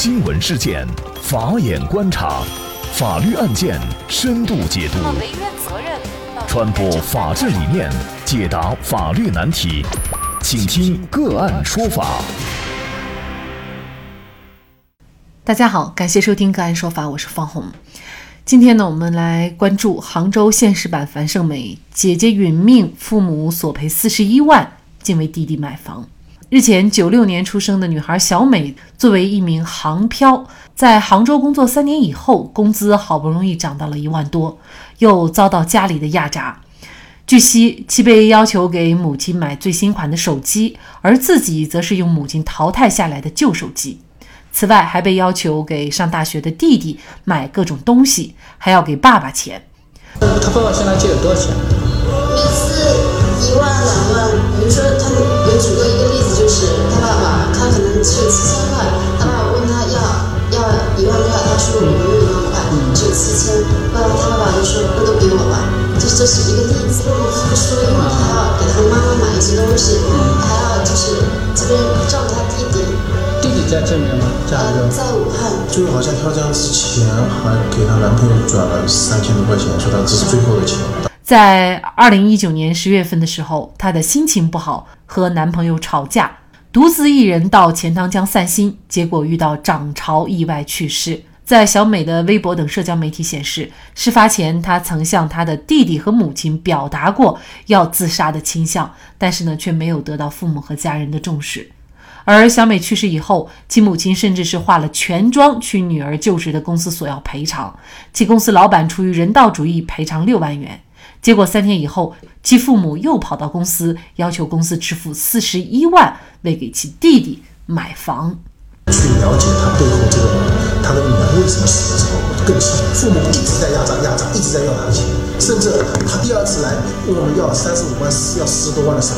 新闻事件，法眼观察，法律案件深度解读，传播法治理念，解答法律难题，请听个案说法。大家好，感谢收听个案说法，我是方红。今天呢，我们来关注杭州现实版樊胜美姐姐殒命，父母索赔四十一万，竟为弟弟买房。日前，九六年出生的女孩小美作为一名航漂，在杭州工作三年以后，工资好不容易涨到了一万多，又遭到家里的压榨。据悉，其被要求给母亲买最新款的手机，而自己则是用母亲淘汰下来的旧手机。此外，还被要求给上大学的弟弟买各种东西，还要给爸爸钱。他爸爸现在借了多少钱？每次一万两万，比如说他有举过一个例是一个例子。不说，因为他要给他妈妈买一些东西，还要就是这边照顾他弟弟。弟弟在这边吗？在呃，在武汉。就是好像跳江之前还给她男朋友转了三千多块钱，说他这是最后的钱。在二零一九年十月份的时候，她的心情不好，和男朋友吵架，独自一人到钱塘江散心，结果遇到涨潮，意外去世。在小美的微博等社交媒体显示，事发前她曾向她的弟弟和母亲表达过要自杀的倾向，但是呢，却没有得到父母和家人的重视。而小美去世以后，其母亲甚至是化了全妆去女儿就职的公司索要赔偿，其公司老板出于人道主义赔偿六万元。结果三天以后，其父母又跑到公司要求公司支付四十一万，为给其弟弟买房。去了解他背后这个他的女儿为什么死的时候，更是父母一直在压榨压榨，一直在要他的钱，甚至他第二次来问我们要三十五万，要十多万的赏，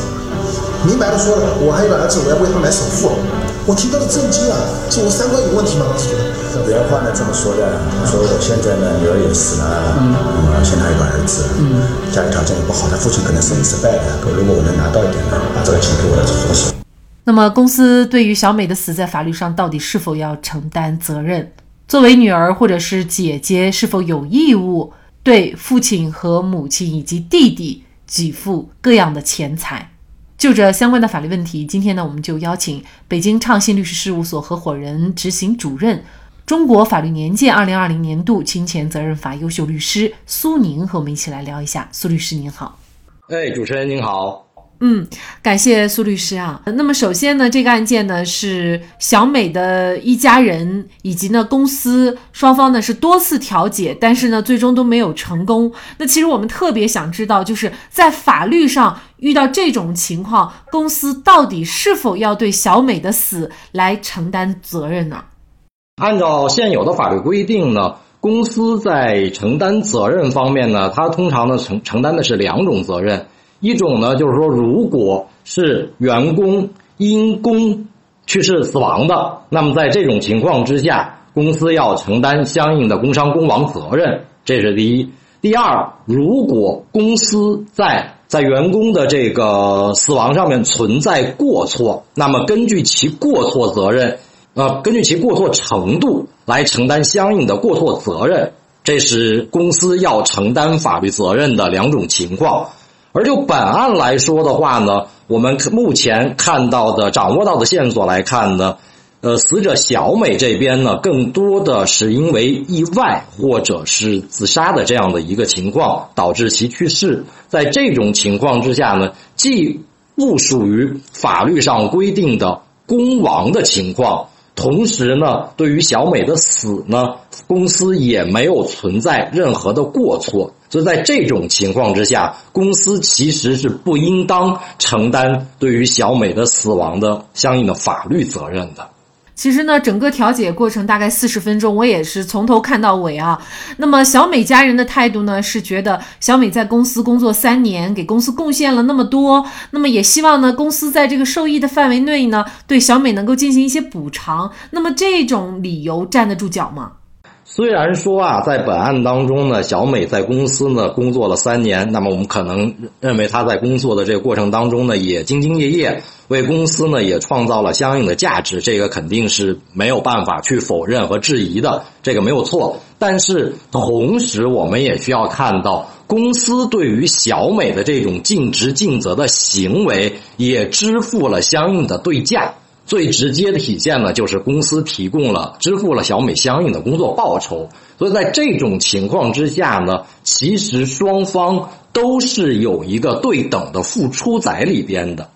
明白的说了，我还有个儿子，我要为他买首付，我听到的震惊啊！是我三观有问题吗？当时觉得。原话呢这么说的，说我现在呢女儿也死了，嗯，现在还有个儿子，嗯，家里条件也不好，他父亲可能生意失败的，如果我能拿到一点呢，把这个钱给我儿子活手。那么，公司对于小美的死在法律上到底是否要承担责任？作为女儿或者是姐姐，是否有义务对父亲和母亲以及弟弟给付各样的钱财？就这相关的法律问题，今天呢，我们就邀请北京畅信律师事务所合伙人、执行主任、中国法律年鉴二零二零年度侵权责任法优秀律师苏宁和我们一起来聊一下。苏律师您好，哎，主持人您好。嗯，感谢苏律师啊。那么首先呢，这个案件呢是小美的一家人以及呢公司双方呢是多次调解，但是呢最终都没有成功。那其实我们特别想知道，就是在法律上遇到这种情况，公司到底是否要对小美的死来承担责任呢？按照现有的法律规定呢，公司在承担责任方面呢，它通常呢承承担的是两种责任。一种呢，就是说，如果是员工因公去世死亡的，那么在这种情况之下，公司要承担相应的工伤工亡责任，这是第一。第二，如果公司在在员工的这个死亡上面存在过错，那么根据其过错责任，呃，根据其过错程度来承担相应的过错责任，这是公司要承担法律责任的两种情况。而就本案来说的话呢，我们目前看到的、掌握到的线索来看呢，呃，死者小美这边呢，更多的是因为意外或者是自杀的这样的一个情况导致其去世。在这种情况之下呢，既不属于法律上规定的公亡的情况，同时呢，对于小美的死呢，公司也没有存在任何的过错。所以在这种情况之下，公司其实是不应当承担对于小美的死亡的相应的法律责任的。其实呢，整个调解过程大概四十分钟，我也是从头看到尾啊。那么小美家人的态度呢，是觉得小美在公司工作三年，给公司贡献了那么多，那么也希望呢，公司在这个受益的范围内呢，对小美能够进行一些补偿。那么这种理由站得住脚吗？虽然说啊，在本案当中呢，小美在公司呢工作了三年，那么我们可能认为她在工作的这个过程当中呢，也兢兢业业，为公司呢也创造了相应的价值，这个肯定是没有办法去否认和质疑的，这个没有错。但是同时，我们也需要看到，公司对于小美的这种尽职尽责的行为，也支付了相应的对价。最直接的体现呢，就是公司提供了、支付了小美相应的工作报酬。所以在这种情况之下呢，其实双方都是有一个对等的付出在里边的。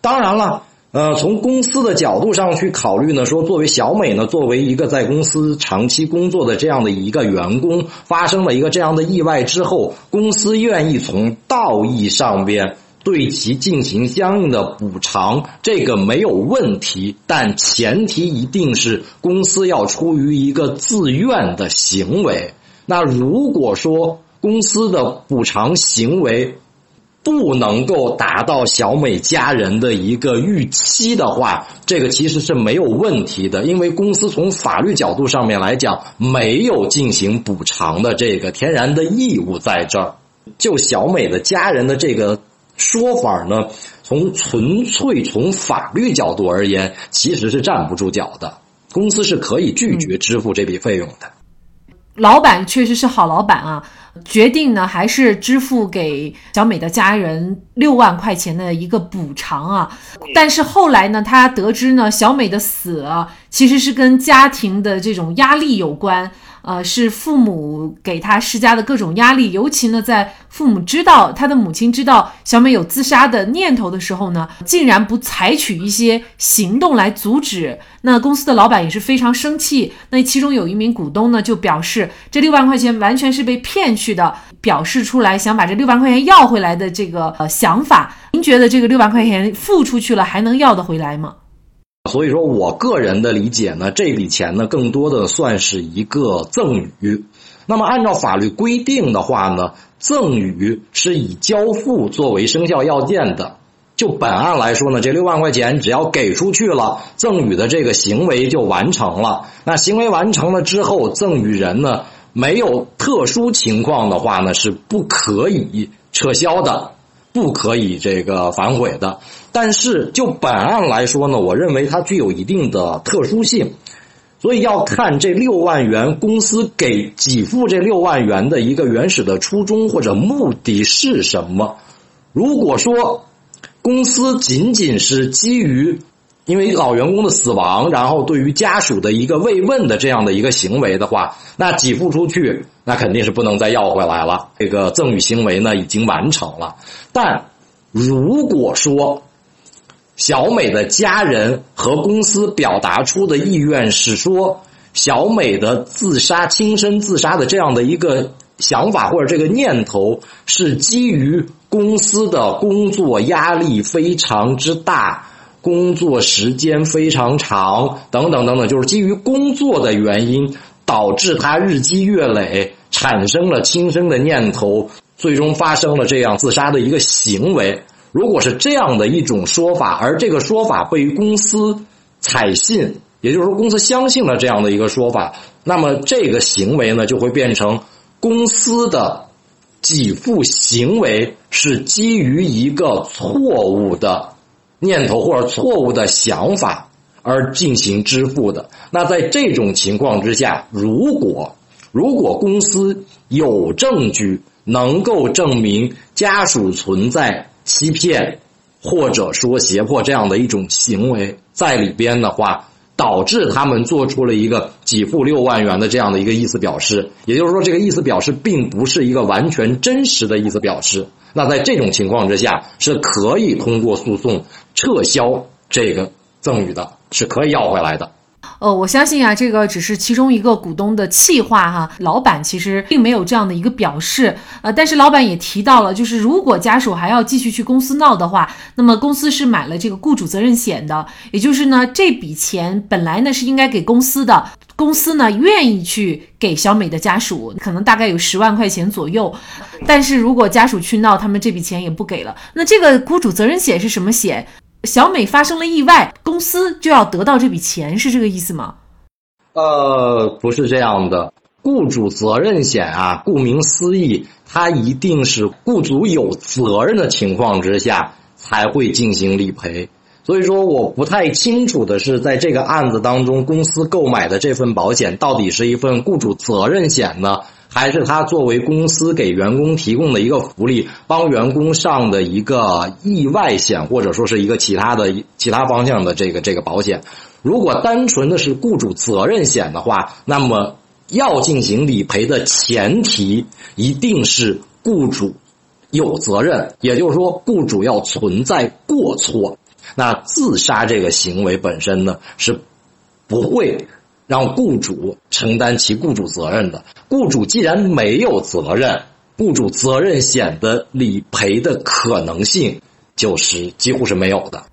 当然了，呃，从公司的角度上去考虑呢，说作为小美呢，作为一个在公司长期工作的这样的一个员工，发生了一个这样的意外之后，公司愿意从道义上边。对其进行相应的补偿，这个没有问题，但前提一定是公司要出于一个自愿的行为。那如果说公司的补偿行为不能够达到小美家人的一个预期的话，这个其实是没有问题的，因为公司从法律角度上面来讲，没有进行补偿的这个天然的义务在这儿。就小美的家人的这个。说法呢？从纯粹从法律角度而言，其实是站不住脚的。公司是可以拒绝支付这笔费用的。老板确实是好老板啊，决定呢还是支付给小美的家人六万块钱的一个补偿啊。但是后来呢，他得知呢，小美的死其实是跟家庭的这种压力有关。呃，是父母给他施加的各种压力，尤其呢，在父母知道他的母亲知道小美有自杀的念头的时候呢，竟然不采取一些行动来阻止。那公司的老板也是非常生气。那其中有一名股东呢，就表示这六万块钱完全是被骗去的，表示出来想把这六万块钱要回来的这个呃想法。您觉得这个六万块钱付出去了还能要得回来吗？所以说我个人的理解呢，这笔钱呢，更多的算是一个赠与。那么按照法律规定的话呢，赠与是以交付作为生效要件的。就本案来说呢，这六万块钱只要给出去了，赠与的这个行为就完成了。那行为完成了之后，赠与人呢，没有特殊情况的话呢，是不可以撤销的。不可以这个反悔的，但是就本案来说呢，我认为它具有一定的特殊性，所以要看这六万元公司给给付这六万元的一个原始的初衷或者目的是什么。如果说公司仅仅是基于。因为老员工的死亡，然后对于家属的一个慰问的这样的一个行为的话，那给付出去，那肯定是不能再要回来了。这个赠与行为呢已经完成了。但如果说小美的家人和公司表达出的意愿是说，小美的自杀、轻生自杀的这样的一个想法或者这个念头是基于公司的工作压力非常之大。工作时间非常长，等等等等，就是基于工作的原因，导致他日积月累，产生了轻生的念头，最终发生了这样自杀的一个行为。如果是这样的一种说法，而这个说法被公司采信，也就是说公司相信了这样的一个说法，那么这个行为呢，就会变成公司的给付行为是基于一个错误的。念头或者错误的想法而进行支付的，那在这种情况之下，如果如果公司有证据能够证明家属存在欺骗或者说胁迫这样的一种行为在里边的话，导致他们做出了一个给付六万元的这样的一个意思表示，也就是说，这个意思表示并不是一个完全真实的意思表示。那在这种情况之下，是可以通过诉讼撤销这个赠与的，是可以要回来的。呃，我相信啊，这个只是其中一个股东的气话哈，老板其实并没有这样的一个表示。呃，但是老板也提到了，就是如果家属还要继续去公司闹的话，那么公司是买了这个雇主责任险的，也就是呢，这笔钱本来呢是应该给公司的。公司呢愿意去给小美的家属，可能大概有十万块钱左右，但是如果家属去闹，他们这笔钱也不给了。那这个雇主责任险是什么险？小美发生了意外，公司就要得到这笔钱，是这个意思吗？呃，不是这样的。雇主责任险啊，顾名思义，它一定是雇主有责任的情况之下才会进行理赔。所以说，我不太清楚的是，在这个案子当中，公司购买的这份保险到底是一份雇主责任险呢，还是他作为公司给员工提供的一个福利，帮员工上的一个意外险，或者说是一个其他的其他方向的这个这个保险？如果单纯的是雇主责任险的话，那么。要进行理赔的前提一定是雇主有责任，也就是说，雇主要存在过错。那自杀这个行为本身呢，是不会让雇主承担其雇主责任的。雇主既然没有责任，雇主责任险的理赔的可能性就是几乎是没有的。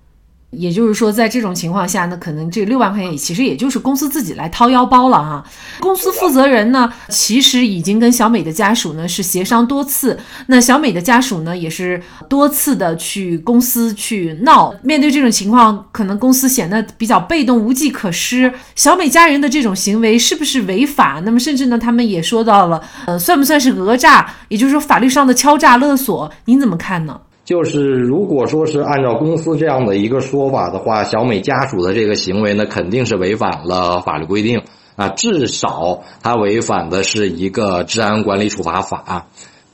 也就是说，在这种情况下呢，可能这六万块钱其实也就是公司自己来掏腰包了哈。公司负责人呢，其实已经跟小美的家属呢是协商多次，那小美的家属呢也是多次的去公司去闹。面对这种情况，可能公司显得比较被动，无计可施。小美家人的这种行为是不是违法？那么甚至呢，他们也说到了，呃，算不算是讹诈？也就是说，法律上的敲诈勒索，您怎么看呢？就是如果说是按照公司这样的一个说法的话，小美家属的这个行为呢，肯定是违反了法律规定啊，至少他违反的是一个治安管理处罚法，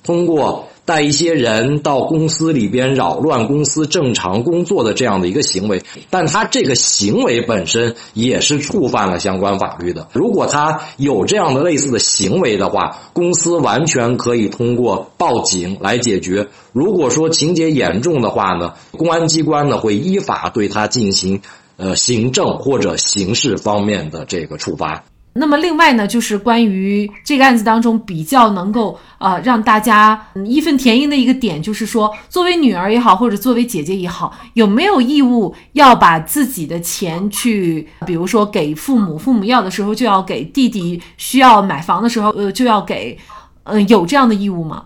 通过。带一些人到公司里边扰乱公司正常工作的这样的一个行为，但他这个行为本身也是触犯了相关法律的。如果他有这样的类似的行为的话，公司完全可以通过报警来解决。如果说情节严重的话呢，公安机关呢会依法对他进行呃行政或者刑事方面的这个处罚。那么另外呢，就是关于这个案子当中比较能够呃让大家义愤填膺的一个点，就是说，作为女儿也好，或者作为姐姐也好，有没有义务要把自己的钱去，比如说给父母，父母要的时候就要给弟弟，需要买房的时候呃就要给，呃有这样的义务吗？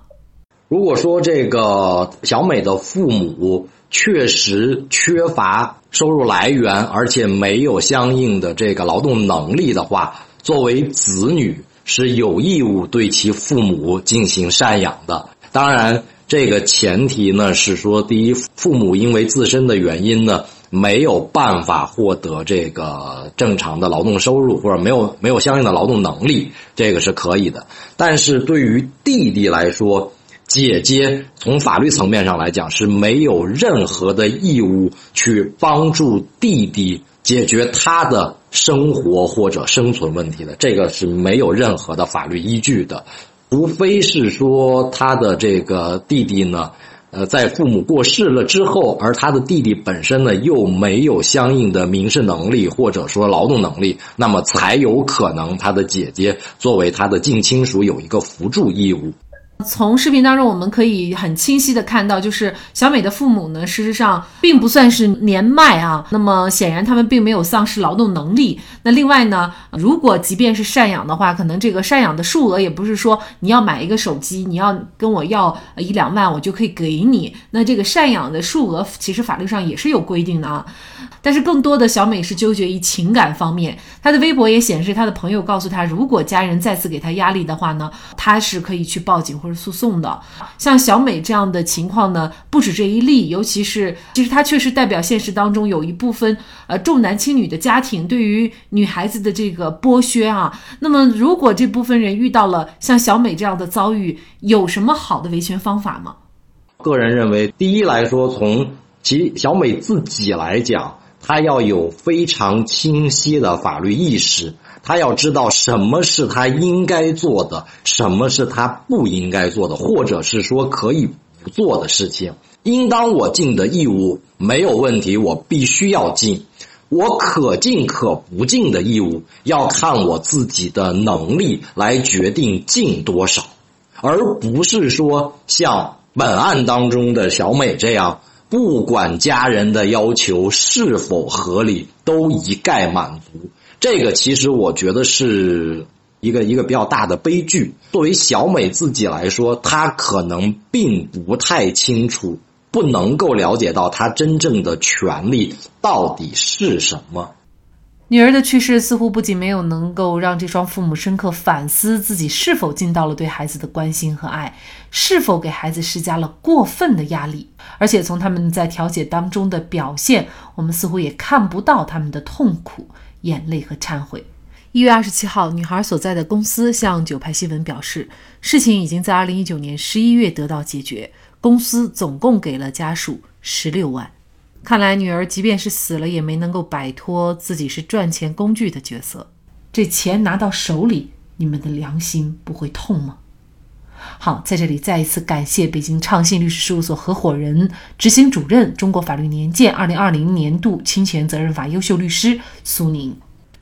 如果说这个小美的父母确实缺乏收入来源，而且没有相应的这个劳动能力的话。作为子女是有义务对其父母进行赡养的，当然，这个前提呢是说，第一，父母因为自身的原因呢没有办法获得这个正常的劳动收入，或者没有没有相应的劳动能力，这个是可以的。但是对于弟弟来说，姐姐从法律层面上来讲是没有任何的义务去帮助弟弟。解决他的生活或者生存问题的，这个是没有任何的法律依据的，除非是说他的这个弟弟呢，呃，在父母过世了之后，而他的弟弟本身呢又没有相应的民事能力或者说劳动能力，那么才有可能他的姐姐作为他的近亲属有一个扶助义务。从视频当中，我们可以很清晰的看到，就是小美的父母呢，事实上并不算是年迈啊。那么显然他们并没有丧失劳动能力。那另外呢，如果即便是赡养的话，可能这个赡养的数额也不是说你要买一个手机，你要跟我要一两万，我就可以给你。那这个赡养的数额其实法律上也是有规定的啊。但是更多的小美是纠结于情感方面。她的微博也显示，她的朋友告诉她，如果家人再次给她压力的话呢，她是可以去报警。是诉讼的，像小美这样的情况呢，不止这一例。尤其是，其实她确实代表现实当中有一部分呃重男轻女的家庭对于女孩子的这个剥削啊。那么，如果这部分人遇到了像小美这样的遭遇，有什么好的维权方法吗？个人认为，第一来说，从其小美自己来讲，他要有非常清晰的法律意识。他要知道什么是他应该做的，什么是他不应该做的，或者是说可以不做的事情。应当我尽的义务没有问题，我必须要尽。我可尽可不尽的义务，要看我自己的能力来决定尽多少，而不是说像本案当中的小美这样，不管家人的要求是否合理，都一概满足。这个其实我觉得是一个一个比较大的悲剧。作为小美自己来说，她可能并不太清楚，不能够了解到她真正的权利到底是什么。女儿的去世似乎不仅没有能够让这双父母深刻反思自己是否尽到了对孩子的关心和爱，是否给孩子施加了过分的压力，而且从他们在调解当中的表现，我们似乎也看不到他们的痛苦、眼泪和忏悔。一月二十七号，女孩所在的公司向九派新闻表示，事情已经在二零一九年十一月得到解决，公司总共给了家属十六万。看来女儿即便是死了，也没能够摆脱自己是赚钱工具的角色。这钱拿到手里，你们的良心不会痛吗？好，在这里再一次感谢北京畅信律师事务所合伙人、执行主任、中国法律年鉴二零二零年度侵权责任法优秀律师苏宁。